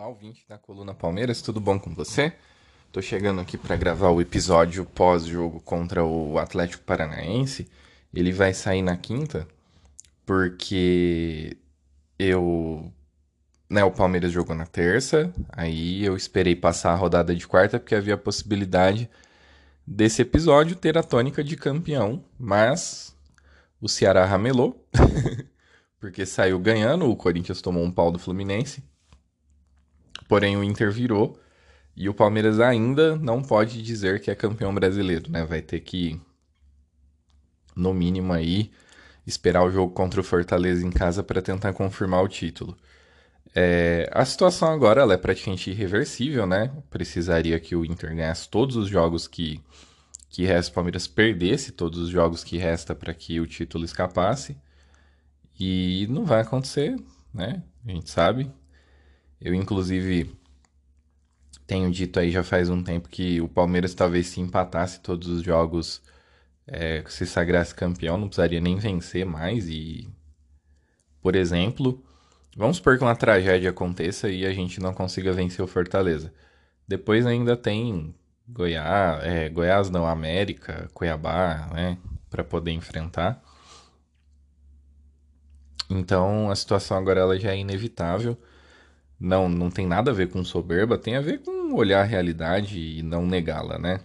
Olá, ouvinte da Coluna Palmeiras, tudo bom com você? Tô chegando aqui para gravar o episódio pós-jogo contra o Atlético Paranaense. Ele vai sair na quinta, porque eu. Né, o Palmeiras jogou na terça, aí eu esperei passar a rodada de quarta, porque havia a possibilidade desse episódio ter a tônica de campeão, mas o Ceará ramelou, porque saiu ganhando, o Corinthians tomou um pau do Fluminense. Porém, o Inter virou e o Palmeiras ainda não pode dizer que é campeão brasileiro, né? Vai ter que, no mínimo aí, esperar o jogo contra o Fortaleza em casa para tentar confirmar o título. É, a situação agora é praticamente irreversível, né? Precisaria que o Inter ganhasse todos os jogos que, que resta, o Palmeiras perdesse todos os jogos que resta para que o título escapasse. E não vai acontecer, né? A gente sabe. Eu, inclusive, tenho dito aí já faz um tempo que o Palmeiras talvez se empatasse todos os jogos, é, se sagrasse campeão, não precisaria nem vencer mais. E, por exemplo, vamos supor que uma tragédia aconteça e a gente não consiga vencer o Fortaleza. Depois ainda tem Goiás, é, Goiás não, América, Cuiabá, né, para poder enfrentar. Então a situação agora ela já é inevitável. Não, não tem nada a ver com soberba, tem a ver com olhar a realidade e não negá-la, né?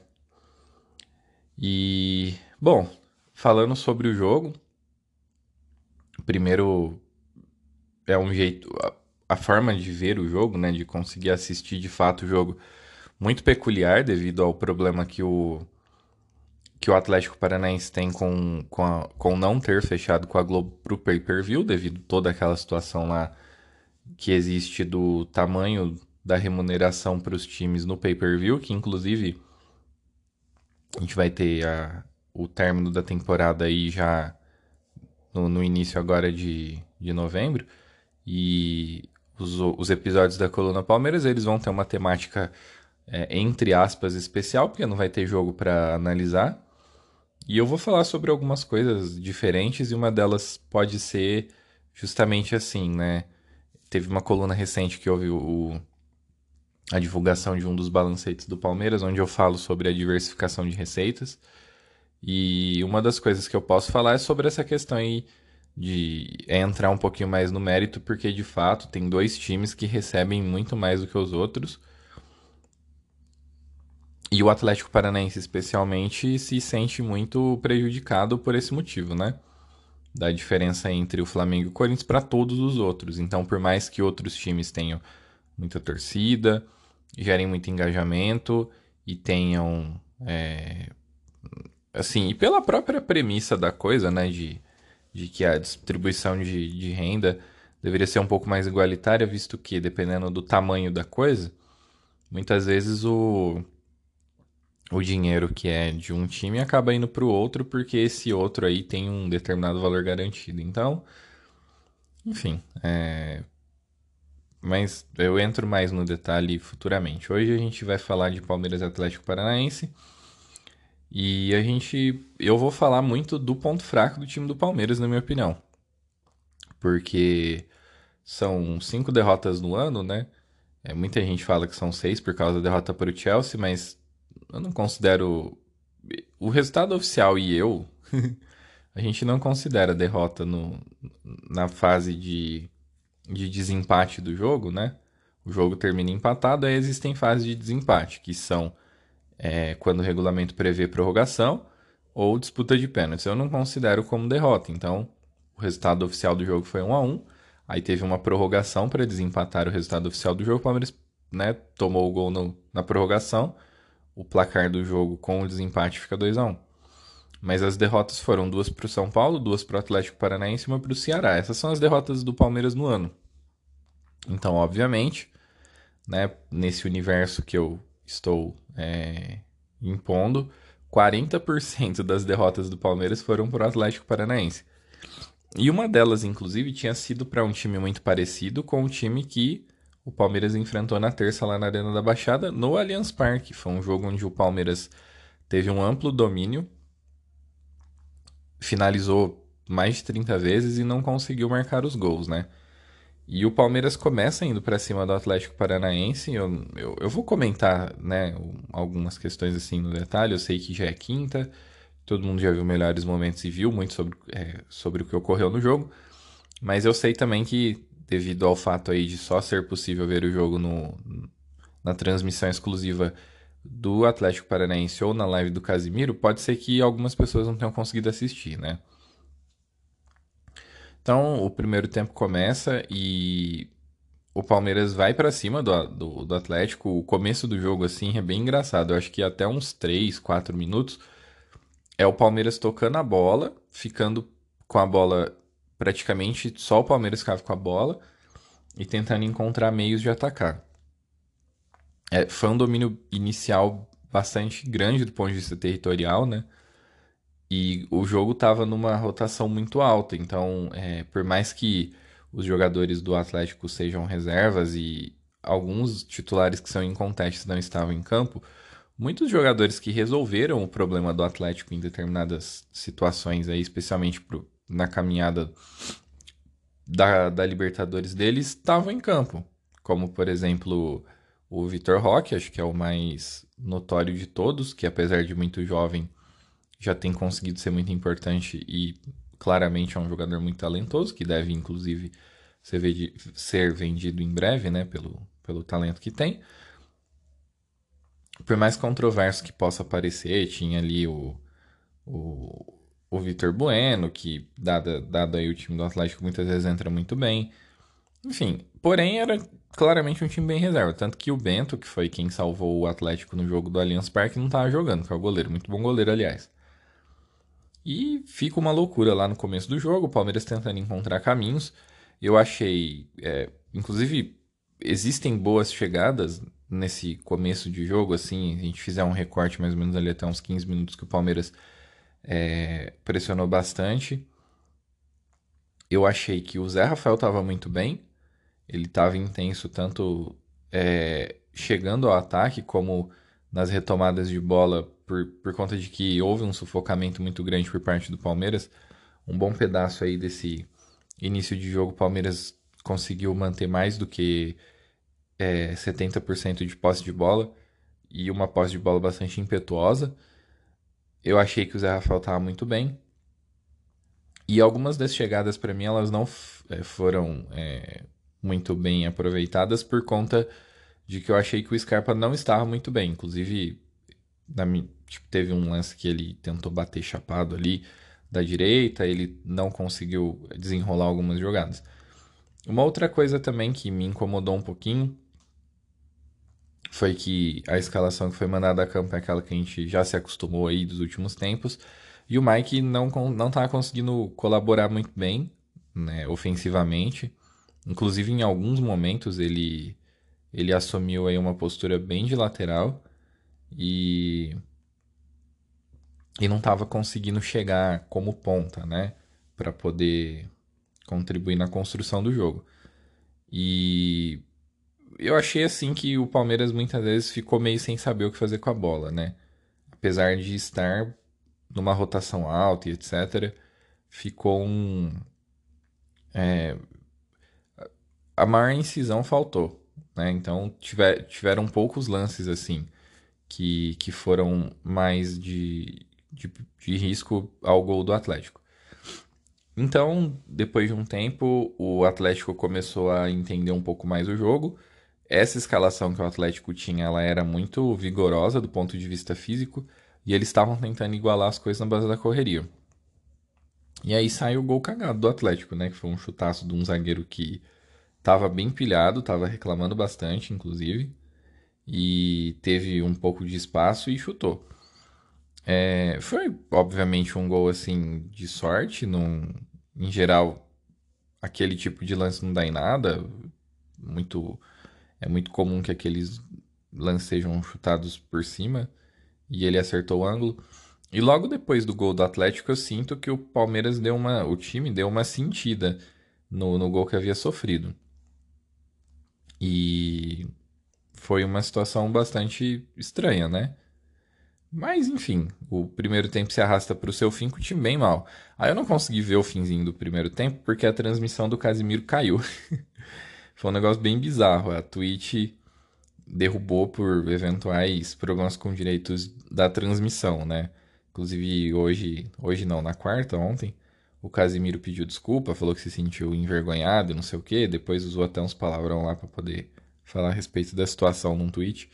E, bom, falando sobre o jogo, primeiro é um jeito, a, a forma de ver o jogo, né, de conseguir assistir de fato o jogo, muito peculiar devido ao problema que o que o Atlético Paranaense tem com, com, a, com não ter fechado com a Globo pro pay-per-view, devido toda aquela situação lá que existe do tamanho da remuneração para os times no pay-per-view, que inclusive a gente vai ter a, o término da temporada aí já no, no início agora de, de novembro, e os, os episódios da Coluna Palmeiras eles vão ter uma temática é, entre aspas especial, porque não vai ter jogo para analisar, e eu vou falar sobre algumas coisas diferentes, e uma delas pode ser justamente assim, né? Teve uma coluna recente que houve o, a divulgação de um dos balancetes do Palmeiras, onde eu falo sobre a diversificação de receitas. E uma das coisas que eu posso falar é sobre essa questão aí de entrar um pouquinho mais no mérito, porque de fato tem dois times que recebem muito mais do que os outros. E o Atlético Paranaense, especialmente, se sente muito prejudicado por esse motivo, né? Da diferença entre o Flamengo e o Corinthians para todos os outros. Então, por mais que outros times tenham muita torcida, gerem muito engajamento e tenham. É, assim, e pela própria premissa da coisa, né? De, de que a distribuição de, de renda deveria ser um pouco mais igualitária, visto que, dependendo do tamanho da coisa, muitas vezes o o dinheiro que é de um time acaba indo para o outro porque esse outro aí tem um determinado valor garantido. Então, enfim, é... mas eu entro mais no detalhe futuramente. Hoje a gente vai falar de Palmeiras Atlético Paranaense e a gente, eu vou falar muito do ponto fraco do time do Palmeiras, na minha opinião, porque são cinco derrotas no ano, né? É, muita gente fala que são seis por causa da derrota para o Chelsea, mas eu não considero. O resultado oficial e eu, a gente não considera derrota no, na fase de, de desempate do jogo, né? O jogo termina empatado, aí existem fases de desempate, que são é, quando o regulamento prevê prorrogação ou disputa de pênaltis. Eu não considero como derrota, então o resultado oficial do jogo foi 1 a 1 Aí teve uma prorrogação para desempatar o resultado oficial do jogo. O Palmeiras né, tomou o gol no, na prorrogação. O placar do jogo com o desempate fica 2 a 1 Mas as derrotas foram duas para o São Paulo, duas para o Atlético Paranaense e uma para o Ceará. Essas são as derrotas do Palmeiras no ano. Então, obviamente, né, nesse universo que eu estou é, impondo, 40% das derrotas do Palmeiras foram para o Atlético Paranaense. E uma delas, inclusive, tinha sido para um time muito parecido com o time que o Palmeiras enfrentou na terça lá na Arena da Baixada, no Allianz Parque. Foi um jogo onde o Palmeiras teve um amplo domínio, finalizou mais de 30 vezes e não conseguiu marcar os gols, né? E o Palmeiras começa indo para cima do Atlético Paranaense. Eu, eu, eu, vou comentar né, algumas questões assim no detalhe. Eu sei que já é quinta, todo mundo já viu melhores momentos e viu muito sobre, é, sobre o que ocorreu no jogo. Mas eu sei também que, devido ao fato aí de só ser possível ver o jogo no, na transmissão exclusiva do Atlético Paranaense ou na live do Casimiro, pode ser que algumas pessoas não tenham conseguido assistir, né? Então, o primeiro tempo começa e o Palmeiras vai para cima do, do, do, Atlético. O começo do jogo, assim, é bem engraçado. Eu acho que até uns 3, 4 minutos é o Palmeiras tocando a bola, ficando com a bola praticamente só o Palmeiras ficava com a bola e tentando encontrar meios de atacar. É, foi um domínio inicial bastante grande do ponto de vista territorial, né? E o jogo estava numa rotação muito alta, então, é, por mais que os jogadores do Atlético sejam reservas e alguns titulares que são incontestes não estavam em campo, muitos jogadores que resolveram o problema do Atlético em determinadas situações, aí, especialmente pro, na caminhada da, da Libertadores deles, estavam em campo. Como, por exemplo, o Vitor Roque, acho que é o mais notório de todos, que apesar de muito jovem já tem conseguido ser muito importante e claramente é um jogador muito talentoso, que deve inclusive ser, vendido em breve, né, pelo, pelo talento que tem. Por mais controverso que possa parecer, tinha ali o, o, o Vitor Bueno, que, dado, dado aí o time do Atlético, muitas vezes entra muito bem. Enfim, porém era claramente um time bem reserva. Tanto que o Bento, que foi quem salvou o Atlético no jogo do Allianz Parque, não estava jogando, que é o goleiro. Muito bom goleiro, aliás. E fica uma loucura lá no começo do jogo, o Palmeiras tentando encontrar caminhos. Eu achei, é, inclusive, existem boas chegadas nesse começo de jogo, assim, a gente fizer um recorte mais ou menos ali até uns 15 minutos que o Palmeiras é, pressionou bastante. Eu achei que o Zé Rafael estava muito bem, ele estava intenso tanto é, chegando ao ataque como nas retomadas de bola por, por conta de que houve um sufocamento muito grande por parte do Palmeiras. Um bom pedaço aí desse início de jogo, o Palmeiras conseguiu manter mais do que é, 70% de posse de bola e uma posse de bola bastante impetuosa. Eu achei que o Zé Rafael estava muito bem. E algumas das chegadas para mim elas não é, foram é, muito bem aproveitadas por conta de que eu achei que o Scarpa não estava muito bem. Inclusive, na, tipo, teve um lance que ele tentou bater chapado ali da direita, ele não conseguiu desenrolar algumas jogadas. Uma outra coisa também que me incomodou um pouquinho foi que a escalação que foi mandada a campo é aquela que a gente já se acostumou aí dos últimos tempos. E o Mike não, não tava conseguindo colaborar muito bem, né, ofensivamente. Inclusive, em alguns momentos, ele, ele assumiu aí uma postura bem de lateral. E e não estava conseguindo chegar como ponta, né, para poder contribuir na construção do jogo. E eu achei assim que o Palmeiras muitas vezes ficou meio sem saber o que fazer com a bola, né? Apesar de estar numa rotação alta e etc, ficou um é, a maior incisão faltou, né? Então tiver, tiveram poucos lances assim que, que foram mais de, de, de risco ao gol do Atlético. Então, depois de um tempo, o Atlético começou a entender um pouco mais o jogo. Essa escalação que o Atlético tinha, ela era muito vigorosa do ponto de vista físico, e eles estavam tentando igualar as coisas na base da correria. E aí saiu o gol cagado do Atlético, né? Que foi um chutaço de um zagueiro que tava bem pilhado, tava reclamando bastante, inclusive. E teve um pouco de espaço e chutou. É, foi, obviamente, um gol assim de sorte. Num, em geral, aquele tipo de lance não dá em nada. Muito, é muito comum que aqueles lances sejam chutados por cima. E ele acertou o ângulo. E logo depois do gol do Atlético, eu sinto que o Palmeiras deu uma. O time deu uma sentida no, no gol que havia sofrido. E foi uma situação bastante estranha, né? Mas enfim, o primeiro tempo se arrasta para o seu fim com o time bem mal. Aí eu não consegui ver o finzinho do primeiro tempo porque a transmissão do Casimiro caiu. Foi um negócio bem bizarro. A Twitch derrubou por eventuais problemas com direitos da transmissão, né? Inclusive hoje, hoje não, na quarta, ontem, o Casimiro pediu desculpa, falou que se sentiu envergonhado, não sei o quê, depois usou até uns palavrão lá para poder falar a respeito da situação num tweet.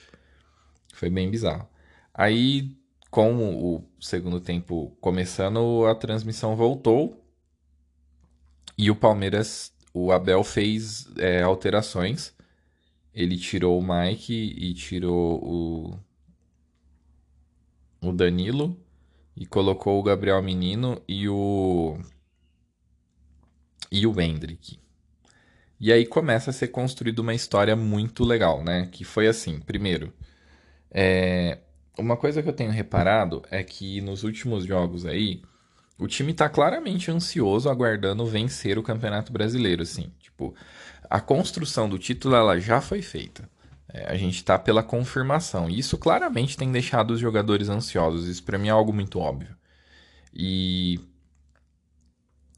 Foi bem bizarro. Aí, com o segundo tempo começando, a transmissão voltou e o Palmeiras, o Abel fez é, alterações. Ele tirou o Mike e tirou o, o Danilo e colocou o Gabriel Menino e o e o Hendrick. E aí começa a ser construída uma história muito legal, né? Que foi assim, primeiro, é, uma coisa que eu tenho reparado é que nos últimos jogos aí, o time tá claramente ansioso, aguardando vencer o Campeonato Brasileiro, assim. Tipo, a construção do título ela já foi feita. É, a gente tá pela confirmação. E isso claramente tem deixado os jogadores ansiosos. Isso para mim é algo muito óbvio. E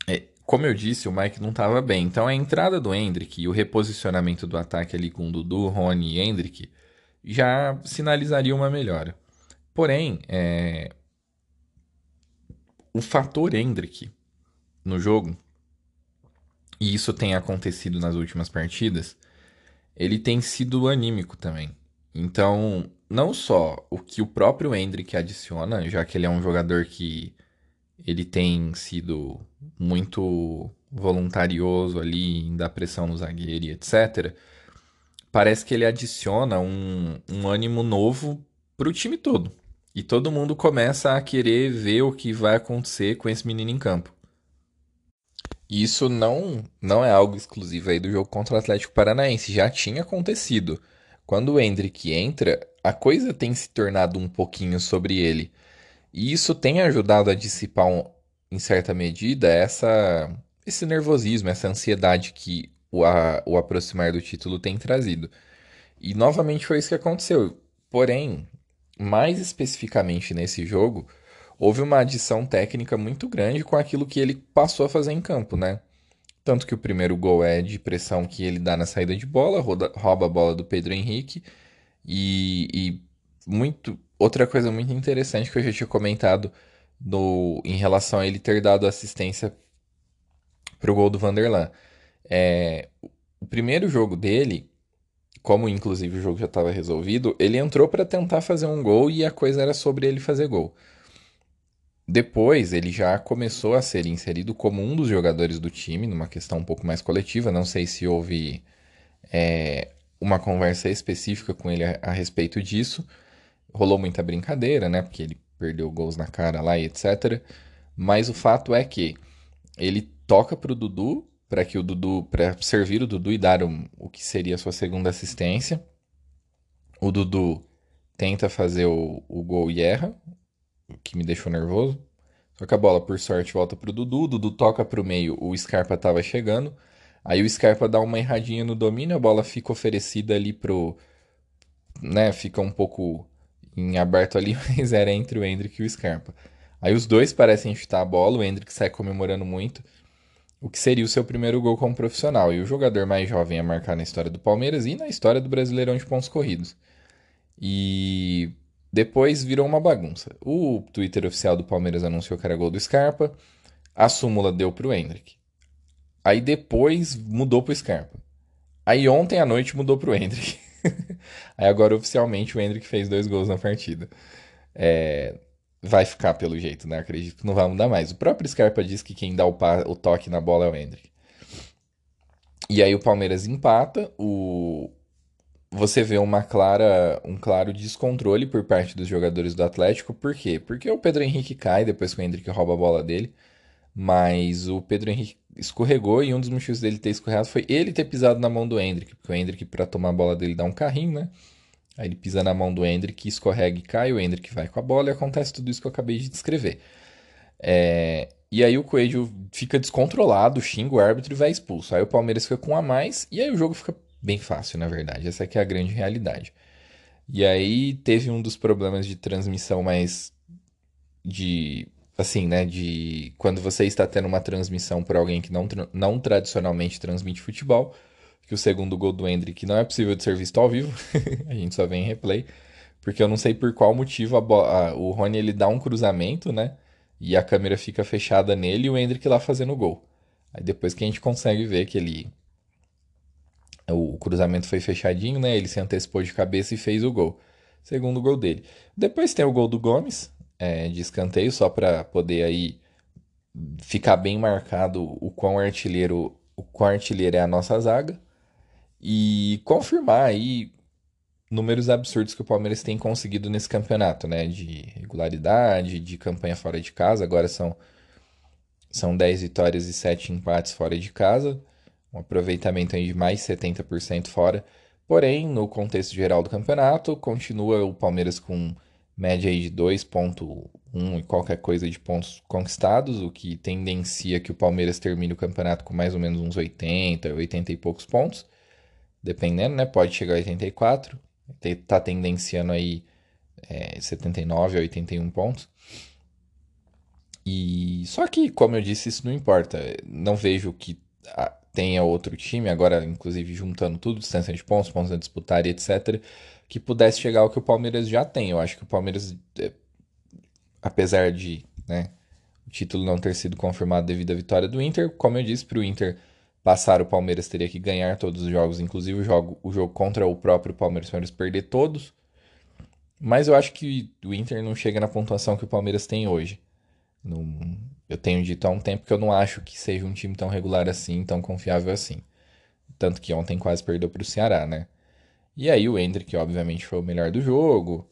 é, como eu disse, o Mike não estava bem. Então a entrada do Hendrick e o reposicionamento do ataque ali com o Dudu, Rony e Hendrick já sinalizaria uma melhora. Porém, é... o fator Hendrick no jogo, e isso tem acontecido nas últimas partidas, ele tem sido anímico também. Então, não só o que o próprio Hendrick adiciona, já que ele é um jogador que ele tem sido muito voluntarioso ali em dar pressão no zagueiro e etc. Parece que ele adiciona um, um ânimo novo para o time todo. E todo mundo começa a querer ver o que vai acontecer com esse menino em campo. E isso não, não é algo exclusivo aí do jogo contra o Atlético Paranaense. Já tinha acontecido. Quando o Hendrick entra, a coisa tem se tornado um pouquinho sobre ele. E isso tem ajudado a dissipar, um, em certa medida, essa, esse nervosismo, essa ansiedade que o, a, o aproximar do título tem trazido. E novamente foi isso que aconteceu. Porém, mais especificamente nesse jogo, houve uma adição técnica muito grande com aquilo que ele passou a fazer em campo, né? Tanto que o primeiro gol é de pressão que ele dá na saída de bola, roda, rouba a bola do Pedro Henrique. E, e, muito outra coisa muito interessante que eu já tinha comentado no, em relação a ele ter dado assistência para o gol do Vanderlan. É, o primeiro jogo dele, como inclusive o jogo já estava resolvido, ele entrou para tentar fazer um gol e a coisa era sobre ele fazer gol. Depois ele já começou a ser inserido como um dos jogadores do time, numa questão um pouco mais coletiva. Não sei se houve é, uma conversa específica com ele a, a, respeito disso. Rolou muita brincadeira, né? Porque ele perdeu gols na cara lá e etc. Mas o fato é que ele toca pro Dudu para que o Dudu, para servir o Dudu e dar o, o que seria a sua segunda assistência. O Dudu tenta fazer o, o gol e erra, o que me deixou nervoso. Só que a bola, por sorte, volta pro Dudu. O Dudu toca pro meio, o Scarpa tava chegando. Aí o Scarpa dá uma erradinha no domínio, a bola fica oferecida ali pro. Né, fica um pouco em aberto ali, mas era entre o Hendrick e o Scarpa. Aí os dois parecem chutar a bola, o Hendrick sai comemorando muito o que seria o seu primeiro gol como profissional e o jogador mais jovem a marcar na história do Palmeiras e na história do Brasileirão de pontos corridos. E depois virou uma bagunça. O Twitter oficial do Palmeiras anunciou que era gol do Scarpa, a súmula deu para o Hendrick. Aí depois mudou para o Scarpa. Aí ontem à noite mudou para o Hendrick. Aí agora oficialmente o Hendrick fez dois gols na partida. É... vai ficar pelo jeito, né? Acredito que não vai mudar mais. O próprio Scarpa diz que quem dá o, o toque na bola é o Hendrick. E aí o Palmeiras empata, o... você vê uma clara, um claro descontrole por parte dos jogadores do Atlético. Por quê? Porque o Pedro Henrique cai depois que o Hendrick rouba a bola dele. Mas o Pedro Henrique escorregou e um dos motivos dele ter escorregado foi ele ter pisado na mão do Hendrick. Porque o Hendrick, para tomar a bola dele, dá um carrinho, né? Aí ele pisa na mão do Hendrick, escorrega e cai, o Hendrick vai com a bola e acontece tudo isso que eu acabei de descrever. É... E aí o Coelho fica descontrolado, xinga o árbitro e vai expulso. Aí o Palmeiras fica com um a mais e aí o jogo fica bem fácil, na verdade. Essa é a grande realidade. E aí teve um dos problemas de transmissão mais de assim, né, de quando você está tendo uma transmissão por alguém que não, não tradicionalmente transmite futebol, que o segundo gol do Hendrick não é possível de ser visto ao vivo, a gente só vê em replay, porque eu não sei por qual motivo a, a, o Rony ele dá um cruzamento, né, e a câmera fica fechada nele e o Hendrick lá fazendo o gol. Aí depois que a gente consegue ver que ele o cruzamento foi fechadinho, né, ele se antecipou de cabeça e fez o gol. Segundo gol dele. Depois tem o gol do Gomes, é, de escanteio, só para poder aí ficar bem marcado o quão artilheiro, o quão artilheiro é a nossa zaga e confirmar aí números absurdos que o Palmeiras tem conseguido nesse campeonato, né? De regularidade, de campanha fora de casa. Agora são, são 10 vitórias e 7 empates fora de casa. Um aproveitamento aí de mais 70% fora. Porém, no contexto geral do campeonato, continua o Palmeiras com média aí de 2.1 e qualquer coisa de pontos conquistados, o que tendencia que o Palmeiras termine o campeonato com mais ou menos uns 80, 80 e poucos pontos, dependendo, né? Pode chegar a 84, tá tendenciando aí é, 79 a 81 pontos. E só que, como eu disse, isso não importa. Não vejo que tenha outro time, agora inclusive juntando tudo, distância de pontos, pontos a disputar e etc que pudesse chegar ao que o Palmeiras já tem. Eu acho que o Palmeiras, é, apesar de né, o título não ter sido confirmado devido à vitória do Inter, como eu disse, para o Inter passar o Palmeiras teria que ganhar todos os jogos, inclusive o jogo, o jogo contra o próprio Palmeiras, o Palmeiras perder todos. Mas eu acho que o Inter não chega na pontuação que o Palmeiras tem hoje. Não, eu tenho dito há um tempo que eu não acho que seja um time tão regular assim, tão confiável assim. Tanto que ontem quase perdeu para o Ceará, né? E aí o Hendrick, obviamente, foi o melhor do jogo.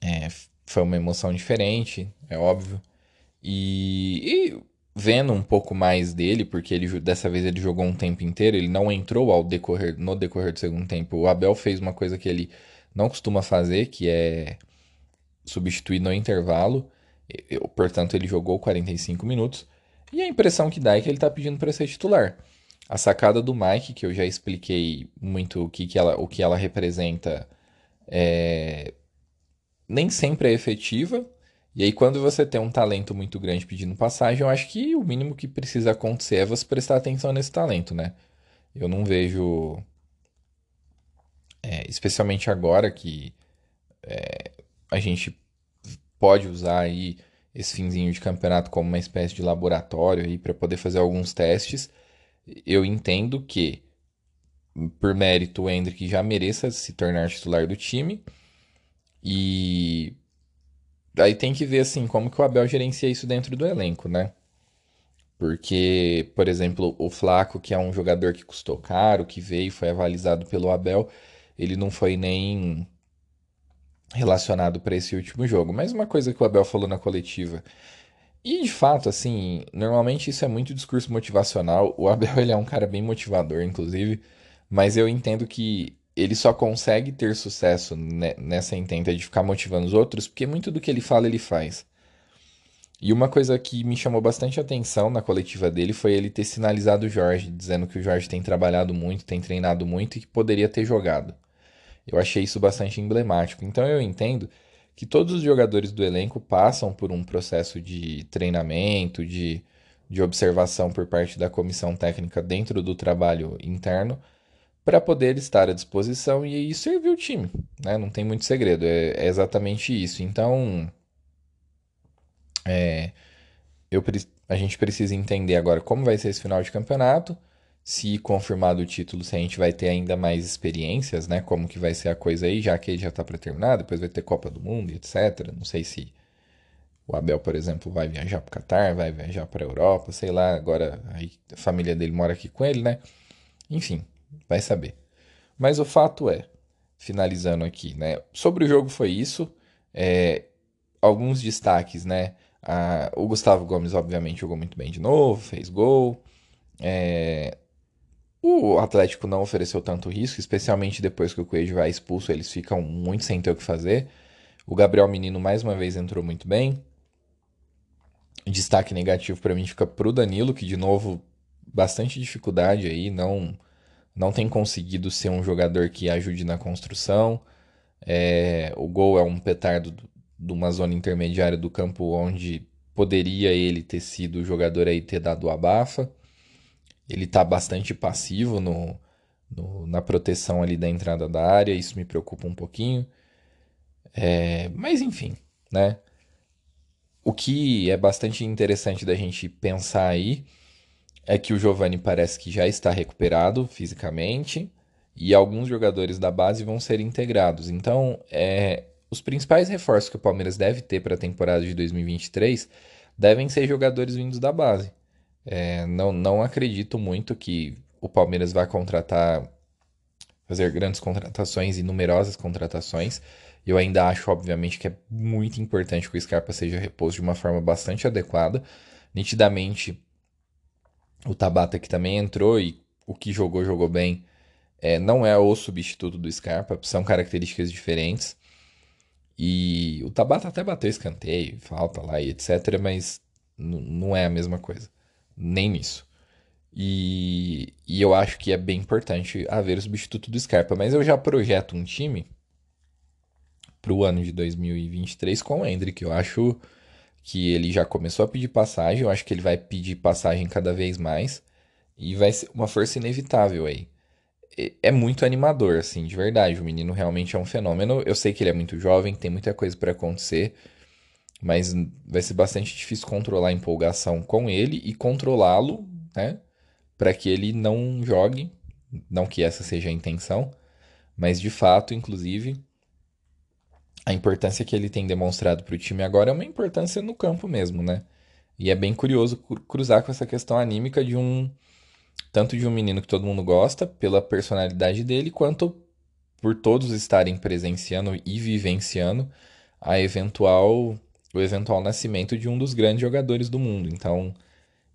É, foi uma emoção diferente, é óbvio. E, e, vendo um pouco mais dele, porque ele dessa vez ele jogou um tempo inteiro, ele não entrou ao decorrer no decorrer do segundo tempo. O Abel fez uma coisa que ele não costuma fazer, que é substituir no intervalo. Eu, portanto, ele jogou 45 minutos. E a impressão que dá é que ele está pedindo para ser titular. A sacada do Mike, que eu já expliquei muito o que, que, ela, o que ela representa, é... nem sempre é efetiva. E aí, quando você tem um talento muito grande pedindo passagem, eu acho que o mínimo que precisa acontecer é você prestar atenção nesse talento, né? Eu não vejo. É, especialmente agora que é, a gente pode usar aí esse finzinho de campeonato como uma espécie de laboratório aí para poder fazer alguns testes eu entendo que, por mérito, o Hendrick já mereça se tornar titular do time. E aí tem que ver assim como que o Abel gerencia isso dentro do elenco, né? Porque, por exemplo, o Flaco, que é um jogador que custou caro, que veio, foi avalizado pelo Abel, ele não foi nem relacionado para esse último jogo. Mas uma coisa que o Abel falou na coletiva e de fato, assim, normalmente isso é muito discurso motivacional. O Abel ele é um cara bem motivador, inclusive, mas eu entendo que ele só consegue ter sucesso nessa intenta de ficar motivando os outros porque muito do que ele fala ele faz. E uma coisa que me chamou bastante atenção na coletiva dele foi ele ter sinalizado o Jorge, dizendo que o Jorge tem trabalhado muito, tem treinado muito e que poderia ter jogado. Eu achei isso bastante emblemático. Então eu entendo que todos os jogadores do elenco passam por um processo de treinamento, de, de observação por parte da comissão técnica dentro do trabalho interno, para poder estar à disposição e, servir o time. Né? Não tem muito segredo, é, é exatamente isso. Então, é, eu, a gente precisa entender agora como vai ser esse final de campeonato, se confirmado o título, se a gente vai ter ainda mais experiências, né? Como que vai ser a coisa aí, já que ele já tá para terminar, depois vai ter Copa do Mundo, etc. Não sei se o Abel, por exemplo, vai viajar para Catar, vai viajar para Europa, sei lá, agora a família dele mora aqui com ele, né? Enfim, vai saber. Mas o fato é, finalizando aqui, né? Sobre o jogo foi isso. É, alguns destaques, né? Ah, o Gustavo Gomes, obviamente, jogou muito bem de novo, fez gol. É, o Atlético não ofereceu tanto risco, especialmente depois que o Coelho vai expulso, eles ficam muito sem ter o que fazer. O Gabriel Menino mais uma vez entrou muito bem. Destaque negativo para mim fica pro Danilo, que de novo bastante dificuldade aí, não não tem conseguido ser um jogador que ajude na construção. É, o gol é um petardo de uma zona intermediária do campo onde poderia ele ter sido o jogador aí ter dado o abafa. Ele está bastante passivo no, no, na proteção ali da entrada da área, isso me preocupa um pouquinho. É, mas enfim, né? O que é bastante interessante da gente pensar aí é que o Giovani parece que já está recuperado fisicamente e alguns jogadores da base vão ser integrados. Então, é, os principais reforços que o Palmeiras deve ter para a temporada de 2023 devem ser jogadores vindos da base. É, não, não acredito muito que o Palmeiras vai contratar, fazer grandes contratações e numerosas contratações. Eu ainda acho, obviamente, que é muito importante que o Scarpa seja reposto de uma forma bastante adequada. Nitidamente, o Tabata que também entrou e o que jogou, jogou bem. É, não é o substituto do Scarpa, são características diferentes. E o Tabata até bateu escanteio, falta lá e etc, mas não é a mesma coisa nem nisso. E, e eu acho que é bem importante haver o substituto do Scarpa, mas eu já projeto um time para o ano de 2023 com o Hendrick. Eu acho que ele já começou a pedir passagem, eu acho que ele vai pedir passagem cada vez mais e vai ser uma força inevitável aí. É muito animador, assim, de verdade. O menino realmente é um fenômeno. Eu sei que ele é muito jovem, tem muita coisa para acontecer mas vai ser bastante difícil controlar a empolgação com ele e controlá-lo, né? Para que ele não jogue, não que essa seja a intenção, mas de fato, inclusive, a importância que ele tem demonstrado para o time agora é uma importância no campo mesmo, né? E é bem curioso cruzar com essa questão anímica de um tanto de um menino que todo mundo gosta pela personalidade dele, quanto por todos estarem presenciando e vivenciando a eventual o eventual nascimento de um dos grandes jogadores do mundo. Então,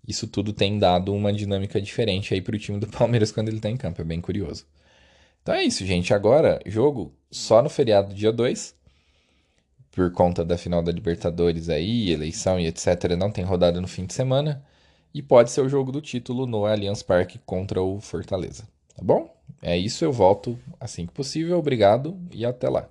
isso tudo tem dado uma dinâmica diferente aí para o time do Palmeiras quando ele está em campo. É bem curioso. Então é isso, gente. Agora, jogo só no feriado dia 2. Por conta da final da Libertadores aí, eleição e etc. Não tem rodada no fim de semana. E pode ser o jogo do título no Allianz Parque contra o Fortaleza. Tá bom? É isso, eu volto assim que possível. Obrigado e até lá.